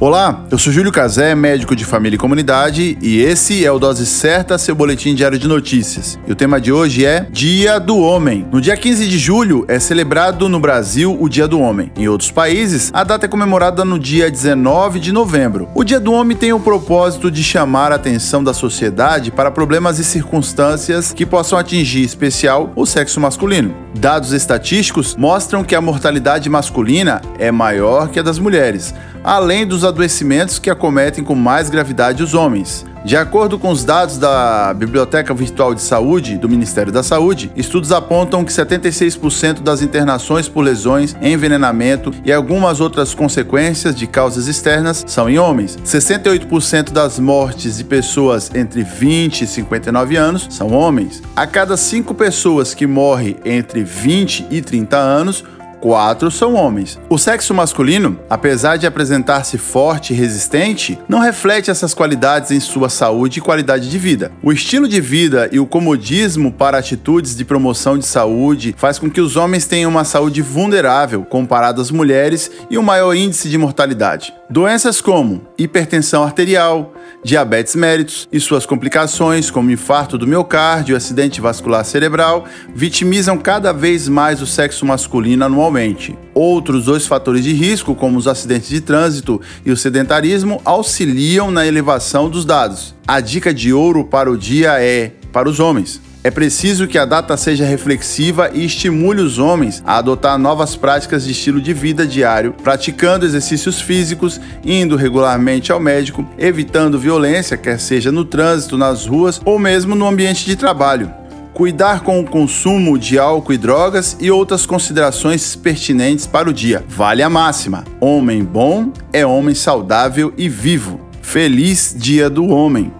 Olá, eu sou Júlio Cazé, médico de família e comunidade, e esse é o Dose Certa, seu boletim diário de notícias. E o tema de hoje é Dia do Homem. No dia 15 de julho é celebrado no Brasil o Dia do Homem. Em outros países, a data é comemorada no dia 19 de novembro. O Dia do Homem tem o propósito de chamar a atenção da sociedade para problemas e circunstâncias que possam atingir, em especial, o sexo masculino. Dados estatísticos mostram que a mortalidade masculina é maior que a das mulheres além dos adoecimentos que acometem com mais gravidade os homens. De acordo com os dados da Biblioteca Virtual de Saúde do Ministério da Saúde, estudos apontam que 76% das internações por lesões, envenenamento e algumas outras consequências de causas externas são em homens. 68% das mortes de pessoas entre 20 e 59 anos são homens. A cada 5 pessoas que morrem entre 20 e 30 anos, quatro são homens. O sexo masculino, apesar de apresentar-se forte e resistente, não reflete essas qualidades em sua saúde e qualidade de vida. O estilo de vida e o comodismo para atitudes de promoção de saúde faz com que os homens tenham uma saúde vulnerável comparado às mulheres e um maior índice de mortalidade. Doenças como hipertensão arterial, diabetes mellitus e suas complicações, como infarto do miocárdio e acidente vascular cerebral, vitimizam cada vez mais o sexo masculino anualmente. Outros dois fatores de risco, como os acidentes de trânsito e o sedentarismo, auxiliam na elevação dos dados. A dica de ouro para o dia é para os homens. É preciso que a data seja reflexiva e estimule os homens a adotar novas práticas de estilo de vida diário, praticando exercícios físicos, indo regularmente ao médico, evitando violência, quer seja no trânsito, nas ruas ou mesmo no ambiente de trabalho. Cuidar com o consumo de álcool e drogas e outras considerações pertinentes para o dia. Vale a máxima: homem bom é homem saudável e vivo. Feliz Dia do Homem!